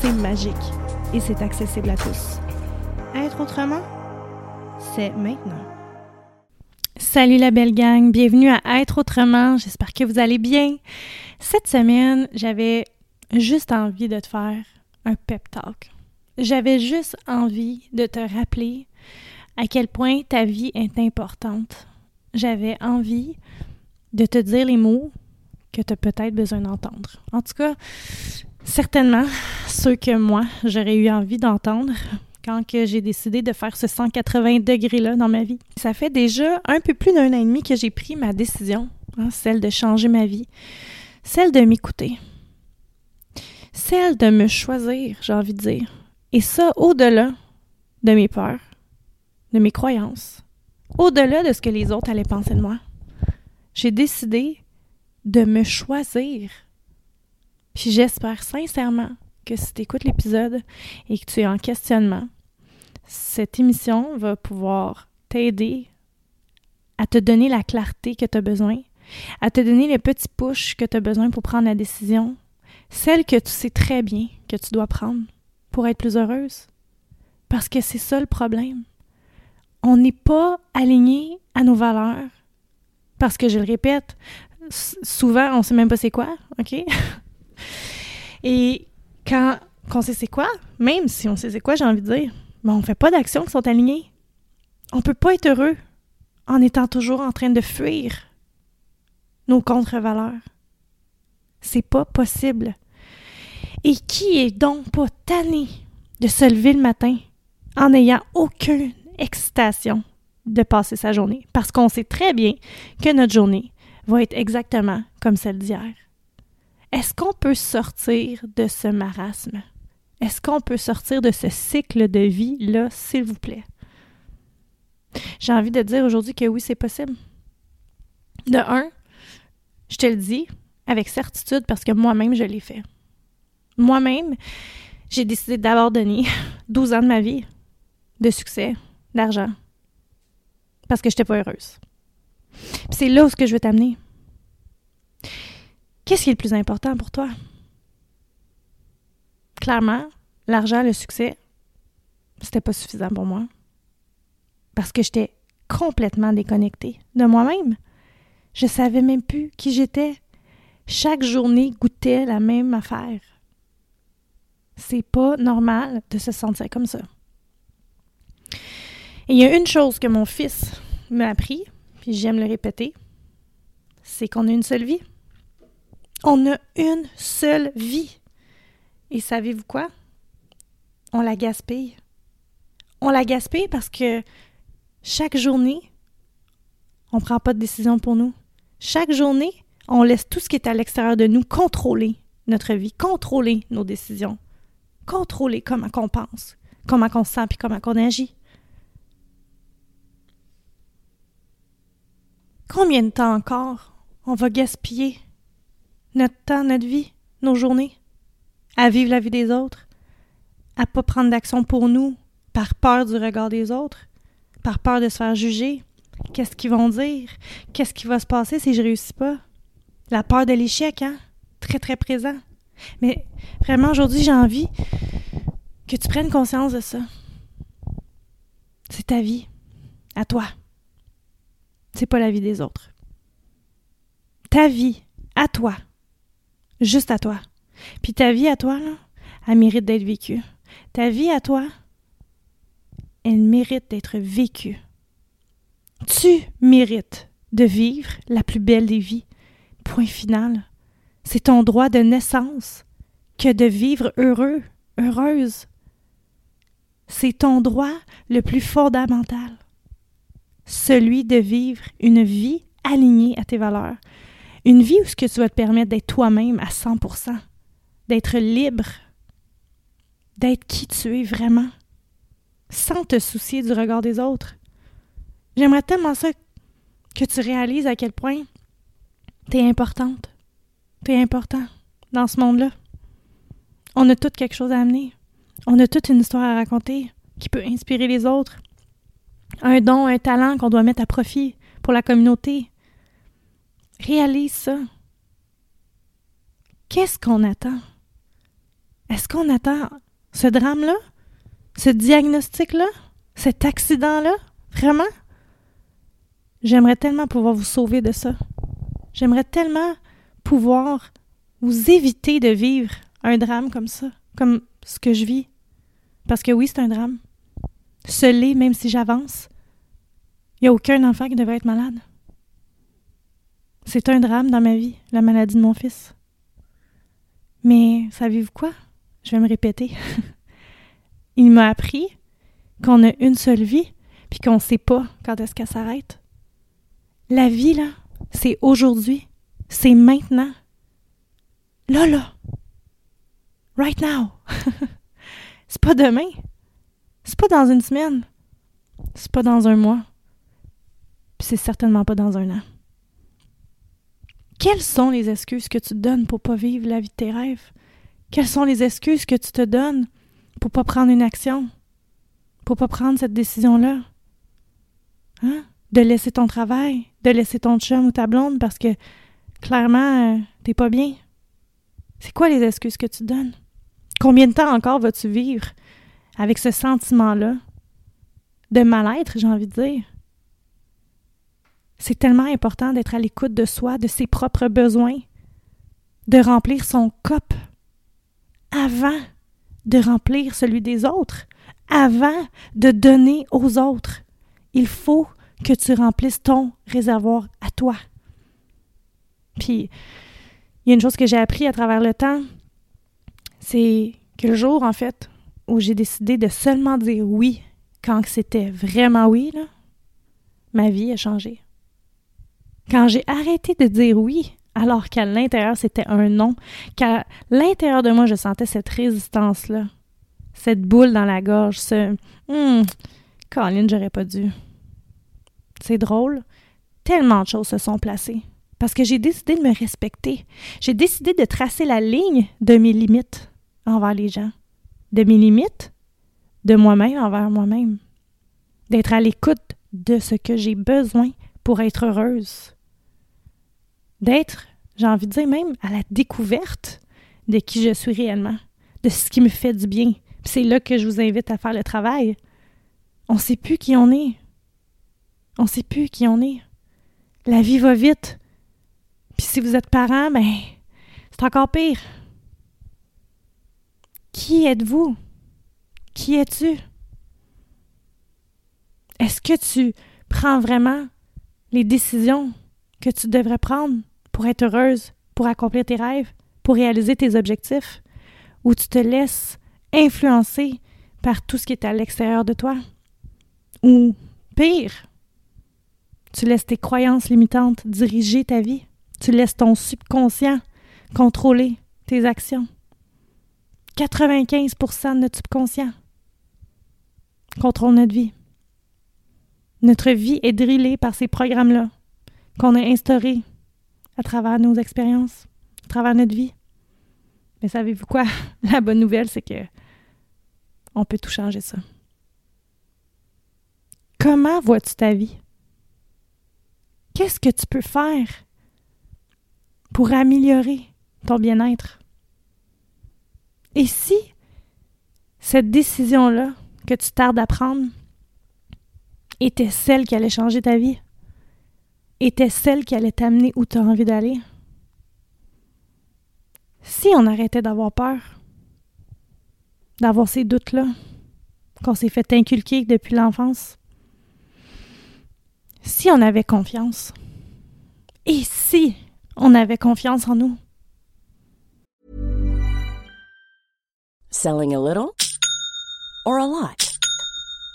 c'est magique et c'est accessible à tous. Être autrement, c'est maintenant. Salut la belle gang, bienvenue à Être autrement, j'espère que vous allez bien. Cette semaine, j'avais juste envie de te faire un pep talk. J'avais juste envie de te rappeler à quel point ta vie est importante. J'avais envie de te dire les mots que tu as peut-être besoin d'entendre. En tout cas, certainement ceux que moi, j'aurais eu envie d'entendre quand j'ai décidé de faire ce 180 degrés-là dans ma vie. Ça fait déjà un peu plus d'un an et demi que j'ai pris ma décision, hein, celle de changer ma vie, celle de m'écouter, celle de me choisir, j'ai envie de dire. Et ça, au-delà de mes peurs, de mes croyances, au-delà de ce que les autres allaient penser de moi. J'ai décidé de me choisir. Puis j'espère sincèrement que si tu écoutes l'épisode et que tu es en questionnement, cette émission va pouvoir t'aider à te donner la clarté que tu as besoin, à te donner les petits push que tu as besoin pour prendre la décision, celle que tu sais très bien que tu dois prendre pour être plus heureuse. Parce que c'est ça le problème. On n'est pas aligné à nos valeurs. Parce que je le répète, souvent, on sait même pas c'est quoi, OK? Et quand, on sait c'est quoi, même si on sait c'est quoi, j'ai envie de dire, mais on fait pas d'actions qui sont alignées. On peut pas être heureux en étant toujours en train de fuir nos contre-valeurs. C'est pas possible. Et qui est donc pas tanné de se lever le matin en n'ayant aucune excitation de passer sa journée? Parce qu'on sait très bien que notre journée va être exactement comme celle d'hier. Est-ce qu'on peut sortir de ce marasme? Est-ce qu'on peut sortir de ce cycle de vie-là, s'il vous plaît? J'ai envie de dire aujourd'hui que oui, c'est possible. De un, je te le dis avec certitude parce que moi-même, je l'ai fait. Moi-même, j'ai décidé d'abandonner 12 ans de ma vie de succès, d'argent, parce que je n'étais pas heureuse. C'est là où que je veux t'amener. Qu'est-ce qui est le plus important pour toi? Clairement, l'argent, le succès, c'était pas suffisant pour moi. Parce que j'étais complètement déconnectée de moi-même. Je savais même plus qui j'étais. Chaque journée goûtait la même affaire. C'est pas normal de se sentir comme ça. Et il y a une chose que mon fils m'a appris, puis j'aime le répéter, c'est qu'on a une seule vie. On a une seule vie. Et savez-vous quoi? On la gaspille. On la gaspille parce que chaque journée, on ne prend pas de décision pour nous. Chaque journée, on laisse tout ce qui est à l'extérieur de nous contrôler notre vie, contrôler nos décisions, contrôler comment on pense, comment on se sent, puis comment on agit. Combien de temps encore on va gaspiller notre temps, notre vie, nos journées, à vivre la vie des autres, à pas prendre d'action pour nous par peur du regard des autres, par peur de se faire juger. Qu'est-ce qu'ils vont dire? Qu'est-ce qui va se passer si je réussis pas? La peur de l'échec, hein? Très, très présent. Mais vraiment, aujourd'hui, j'ai envie que tu prennes conscience de ça. C'est ta vie. À toi. C'est pas la vie des autres. Ta vie. À toi. Juste à toi. Puis ta vie à toi, elle mérite d'être vécue. Ta vie à toi, elle mérite d'être vécue. Tu mérites de vivre la plus belle des vies. Point final. C'est ton droit de naissance que de vivre heureux, heureuse. C'est ton droit le plus fondamental. Celui de vivre une vie alignée à tes valeurs. Une vie où ce que tu vas te permettre d'être toi-même à 100%, d'être libre, d'être qui tu es vraiment, sans te soucier du regard des autres. J'aimerais tellement ça que tu réalises à quel point tu es importante. Tu es important dans ce monde-là. On a tout quelque chose à amener. On a toute une histoire à raconter qui peut inspirer les autres. Un don, un talent qu'on doit mettre à profit pour la communauté. Réalise ça. Qu'est-ce qu'on attend? Est-ce qu'on attend ce drame-là? Ce diagnostic-là? Cet accident-là? Vraiment? J'aimerais tellement pouvoir vous sauver de ça. J'aimerais tellement pouvoir vous éviter de vivre un drame comme ça, comme ce que je vis. Parce que oui, c'est un drame. L'est, même si j'avance. Il n'y a aucun enfant qui devrait être malade. C'est un drame dans ma vie, la maladie de mon fils. Mais savez-vous quoi? Je vais me répéter. Il m'a appris qu'on a une seule vie, puis qu'on ne sait pas quand est-ce qu'elle s'arrête. La vie, là, c'est aujourd'hui. C'est maintenant. Là, là. Right now. c'est pas demain. C'est pas dans une semaine. C'est pas dans un mois. Puis c'est certainement pas dans un an. Quelles sont les excuses que tu te donnes pour pas vivre la vie de tes rêves? Quelles sont les excuses que tu te donnes pour pas prendre une action? Pour pas prendre cette décision-là? Hein? De laisser ton travail, de laisser ton chum ou ta blonde parce que clairement, euh, t'es pas bien. C'est quoi les excuses que tu te donnes? Combien de temps encore vas-tu vivre avec ce sentiment-là de mal-être, j'ai envie de dire? C'est tellement important d'être à l'écoute de soi, de ses propres besoins, de remplir son cop avant de remplir celui des autres, avant de donner aux autres. Il faut que tu remplisses ton réservoir à toi. Puis, il y a une chose que j'ai appris à travers le temps, c'est que le jour, en fait, où j'ai décidé de seulement dire oui quand c'était vraiment oui, ma vie a changé. Quand j'ai arrêté de dire oui, alors qu'à l'intérieur c'était un non, qu'à l'intérieur de moi je sentais cette résistance-là, cette boule dans la gorge, ce hum, Colin, j'aurais pas dû. C'est drôle, tellement de choses se sont placées. Parce que j'ai décidé de me respecter. J'ai décidé de tracer la ligne de mes limites envers les gens. De mes limites de moi-même envers moi-même. D'être à l'écoute de ce que j'ai besoin pour être heureuse d'être, j'ai envie de dire même, à la découverte de qui je suis réellement, de ce qui me fait du bien. c'est là que je vous invite à faire le travail. On ne sait plus qui on est. On ne sait plus qui on est. La vie va vite. Puis si vous êtes parent, ben, c'est encore pire. Qui êtes-vous? Qui es-tu? Est-ce que tu prends vraiment les décisions que tu devrais prendre pour être heureuse pour accomplir tes rêves, pour réaliser tes objectifs, ou tu te laisses influencer par tout ce qui est à l'extérieur de toi. Ou pire, tu laisses tes croyances limitantes diriger ta vie. Tu laisses ton subconscient contrôler tes actions. 95% de notre subconscient contrôle notre vie. Notre vie est drillée par ces programmes-là qu'on a instaurés à travers nos expériences, à travers notre vie. Mais savez-vous quoi? La bonne nouvelle, c'est que on peut tout changer ça. Comment vois-tu ta vie? Qu'est-ce que tu peux faire pour améliorer ton bien-être? Et si cette décision-là que tu tardes à prendre était celle qui allait changer ta vie? Était celle qui allait t'amener où tu as envie d'aller? Si on arrêtait d'avoir peur, d'avoir ces doutes-là, qu'on s'est fait inculquer depuis l'enfance, si on avait confiance, et si on avait confiance en nous? Selling a little or a lot?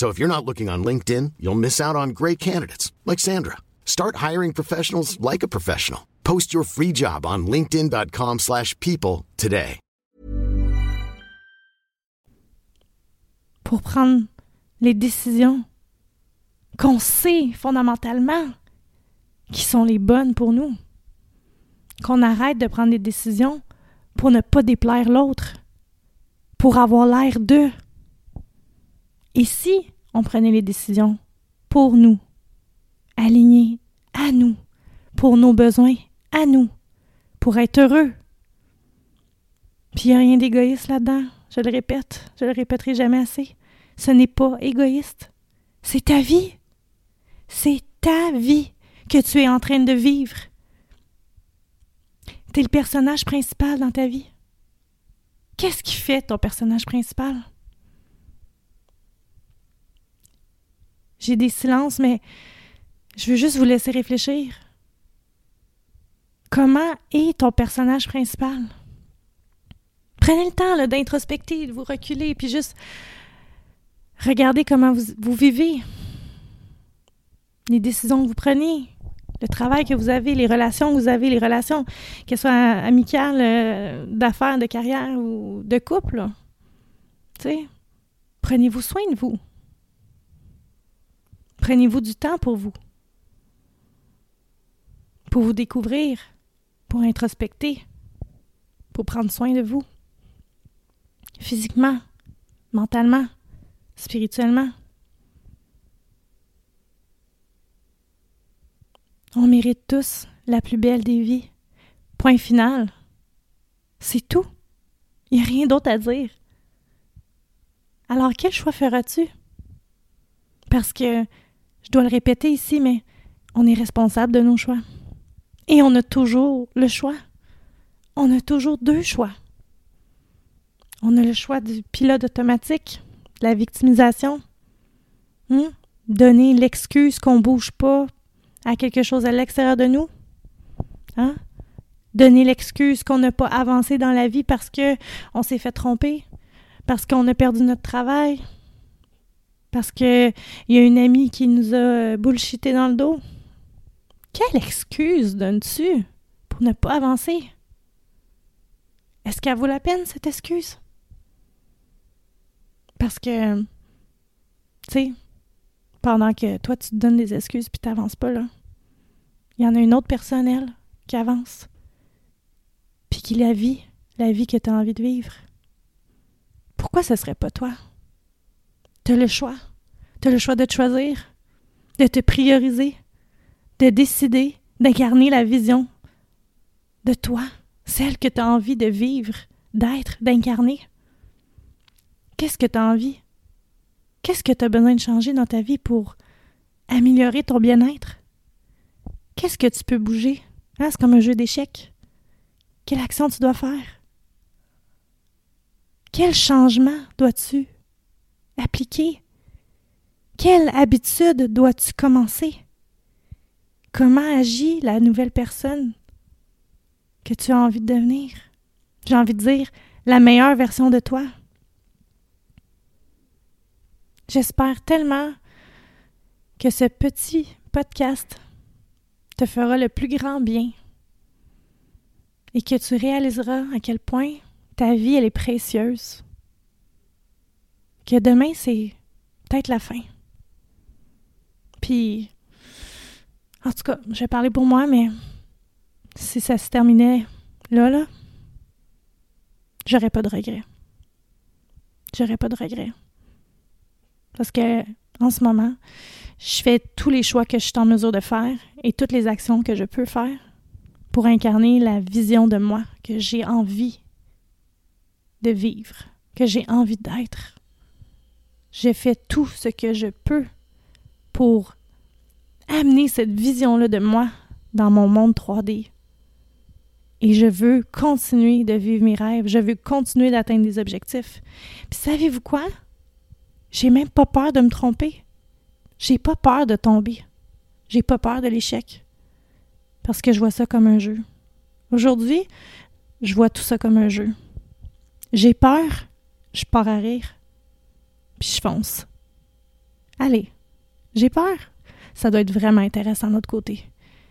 So if you're not looking on LinkedIn, you'll miss out on great candidates like Sandra. Start hiring professionals like a professional. Post your free job on linkedin.com/people today. Pour prendre les décisions qu'on sait fondamentalement qui sont les bonnes pour nous. Qu'on arrête de prendre des décisions pour ne pas déplaire l'autre, pour avoir l'air d'eux. Et si on prenait les décisions pour nous, alignées à nous, pour nos besoins à nous, pour être heureux? Puis il n'y a rien d'égoïste là-dedans. Je le répète, je le répéterai jamais assez. Ce n'est pas égoïste. C'est ta vie. C'est ta vie que tu es en train de vivre. Tu es le personnage principal dans ta vie. Qu'est-ce qui fait ton personnage principal? J'ai des silences, mais je veux juste vous laisser réfléchir. Comment est ton personnage principal? Prenez le temps d'introspecter, de vous reculer, puis juste regardez comment vous, vivez, les décisions que vous prenez, le travail que vous avez, les relations que vous avez, les relations, qu'elles soient amicales, euh, d'affaires, de carrière ou de couple. Tu prenez-vous soin de vous. Prenez-vous du temps pour vous. Pour vous découvrir, pour introspecter, pour prendre soin de vous. Physiquement, mentalement, spirituellement. On mérite tous la plus belle des vies. Point final. C'est tout. Il n'y a rien d'autre à dire. Alors quel choix feras-tu? Parce que, je dois le répéter ici, mais on est responsable de nos choix. Et on a toujours le choix. On a toujours deux choix. On a le choix du pilote automatique, de la victimisation. Hmm? Donner l'excuse qu'on bouge pas à quelque chose à l'extérieur de nous. Hein? Donner l'excuse qu'on n'a pas avancé dans la vie parce que on s'est fait tromper, parce qu'on a perdu notre travail, parce qu'il y a une amie qui nous a bullshité dans le dos. Quelle excuse donnes-tu pour ne pas avancer? Est-ce qu'elle vaut la peine, cette excuse? Parce que, tu sais, pendant que toi, tu te donnes des excuses puis t'avances pas, là, il y en a une autre personne, elle, qui avance. Puis qui la vit, la vie que tu as envie de vivre. Pourquoi ce serait pas toi? Tu as le choix. Tu le choix de choisir, de te prioriser, de décider d'incarner la vision de toi, celle que tu as envie de vivre, d'être, d'incarner. Qu'est-ce que tu as envie? Qu'est-ce que tu as besoin de changer dans ta vie pour améliorer ton bien-être? Qu'est-ce que tu peux bouger? Hein, c'est comme un jeu d'échecs. Quelle action tu dois faire? Quel changement dois-tu appliquer? Quelle habitude dois-tu commencer? Comment agit la nouvelle personne que tu as envie de devenir? J'ai envie de dire la meilleure version de toi. J'espère tellement que ce petit podcast te fera le plus grand bien et que tu réaliseras à quel point ta vie elle est précieuse. Que demain c'est peut-être la fin. Puis en tout cas, je vais parler pour moi, mais si ça se terminait là, là, j'aurais pas de regrets. J'aurais pas de regrets. Parce que, en ce moment, je fais tous les choix que je suis en mesure de faire et toutes les actions que je peux faire pour incarner la vision de moi que j'ai envie de vivre, que j'ai envie d'être. J'ai fait tout ce que je peux pour amener cette vision-là de moi dans mon monde 3D. Et je veux continuer de vivre mes rêves. Je veux continuer d'atteindre des objectifs. Puis savez-vous quoi? J'ai même pas peur de me tromper. J'ai pas peur de tomber. J'ai pas peur de l'échec. Parce que je vois ça comme un jeu. Aujourd'hui, je vois tout ça comme un jeu. J'ai peur, je pars à rire. Puis je fonce. Allez, j'ai peur ça doit être vraiment intéressant de l'autre côté.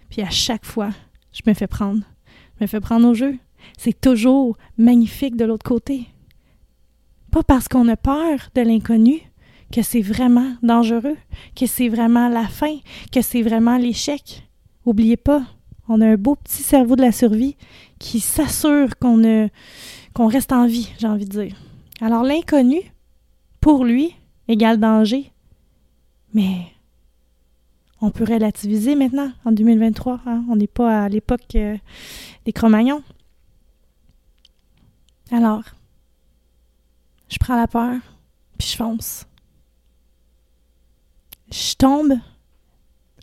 Puis à chaque fois, je me fais prendre. Je me fais prendre au jeu. C'est toujours magnifique de l'autre côté. Pas parce qu'on a peur de l'inconnu que c'est vraiment dangereux, que c'est vraiment la fin, que c'est vraiment l'échec. Oubliez pas, on a un beau petit cerveau de la survie qui s'assure qu'on qu'on reste en vie, j'ai envie de dire. Alors l'inconnu, pour lui, égale danger. Mais on peut relativiser maintenant, en 2023. Hein. On n'est pas à l'époque euh, des Cro-Magnons. Alors, je prends la peur, puis je fonce. Je tombe,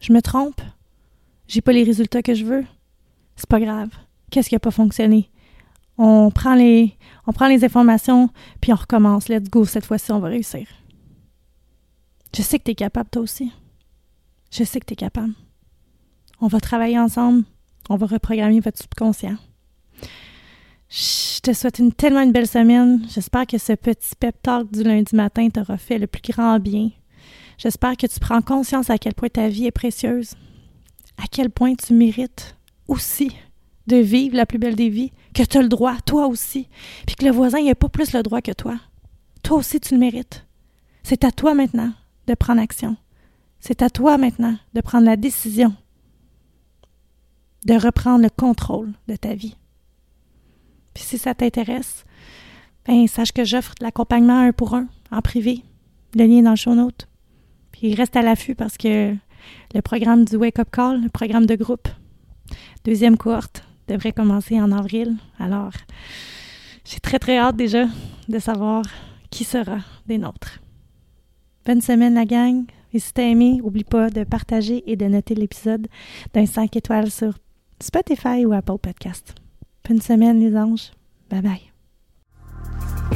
je me trompe, j'ai pas les résultats que je veux. C'est pas grave. Qu'est-ce qui a pas fonctionné? On prend les, informations, puis on recommence. Let's go, cette fois-ci, on va réussir. Je sais que tu es capable, toi aussi. Je sais que tu es capable. On va travailler ensemble. On va reprogrammer votre subconscient. Je te souhaite une tellement une belle semaine. J'espère que ce petit pep talk du lundi matin t'aura fait le plus grand bien. J'espère que tu prends conscience à quel point ta vie est précieuse, à quel point tu mérites aussi de vivre la plus belle des vies, que tu as le droit, toi aussi, puis que le voisin n'a pas plus le droit que toi. Toi aussi, tu le mérites. C'est à toi maintenant de prendre action. C'est à toi maintenant de prendre la décision de reprendre le contrôle de ta vie. Puis si ça t'intéresse, ben sache que j'offre l'accompagnement un pour un en privé. Le lien est dans le show. Puis reste à l'affût parce que le programme du Wake Up Call, le programme de groupe, deuxième cohorte, devrait commencer en avril. Alors, j'ai très très hâte déjà de savoir qui sera des nôtres. Bonne semaine la gang. Et si t'as aimé, oublie pas de partager et de noter l'épisode d'un 5 étoiles sur Spotify ou Apple Podcast. Bonne semaine les anges. Bye bye.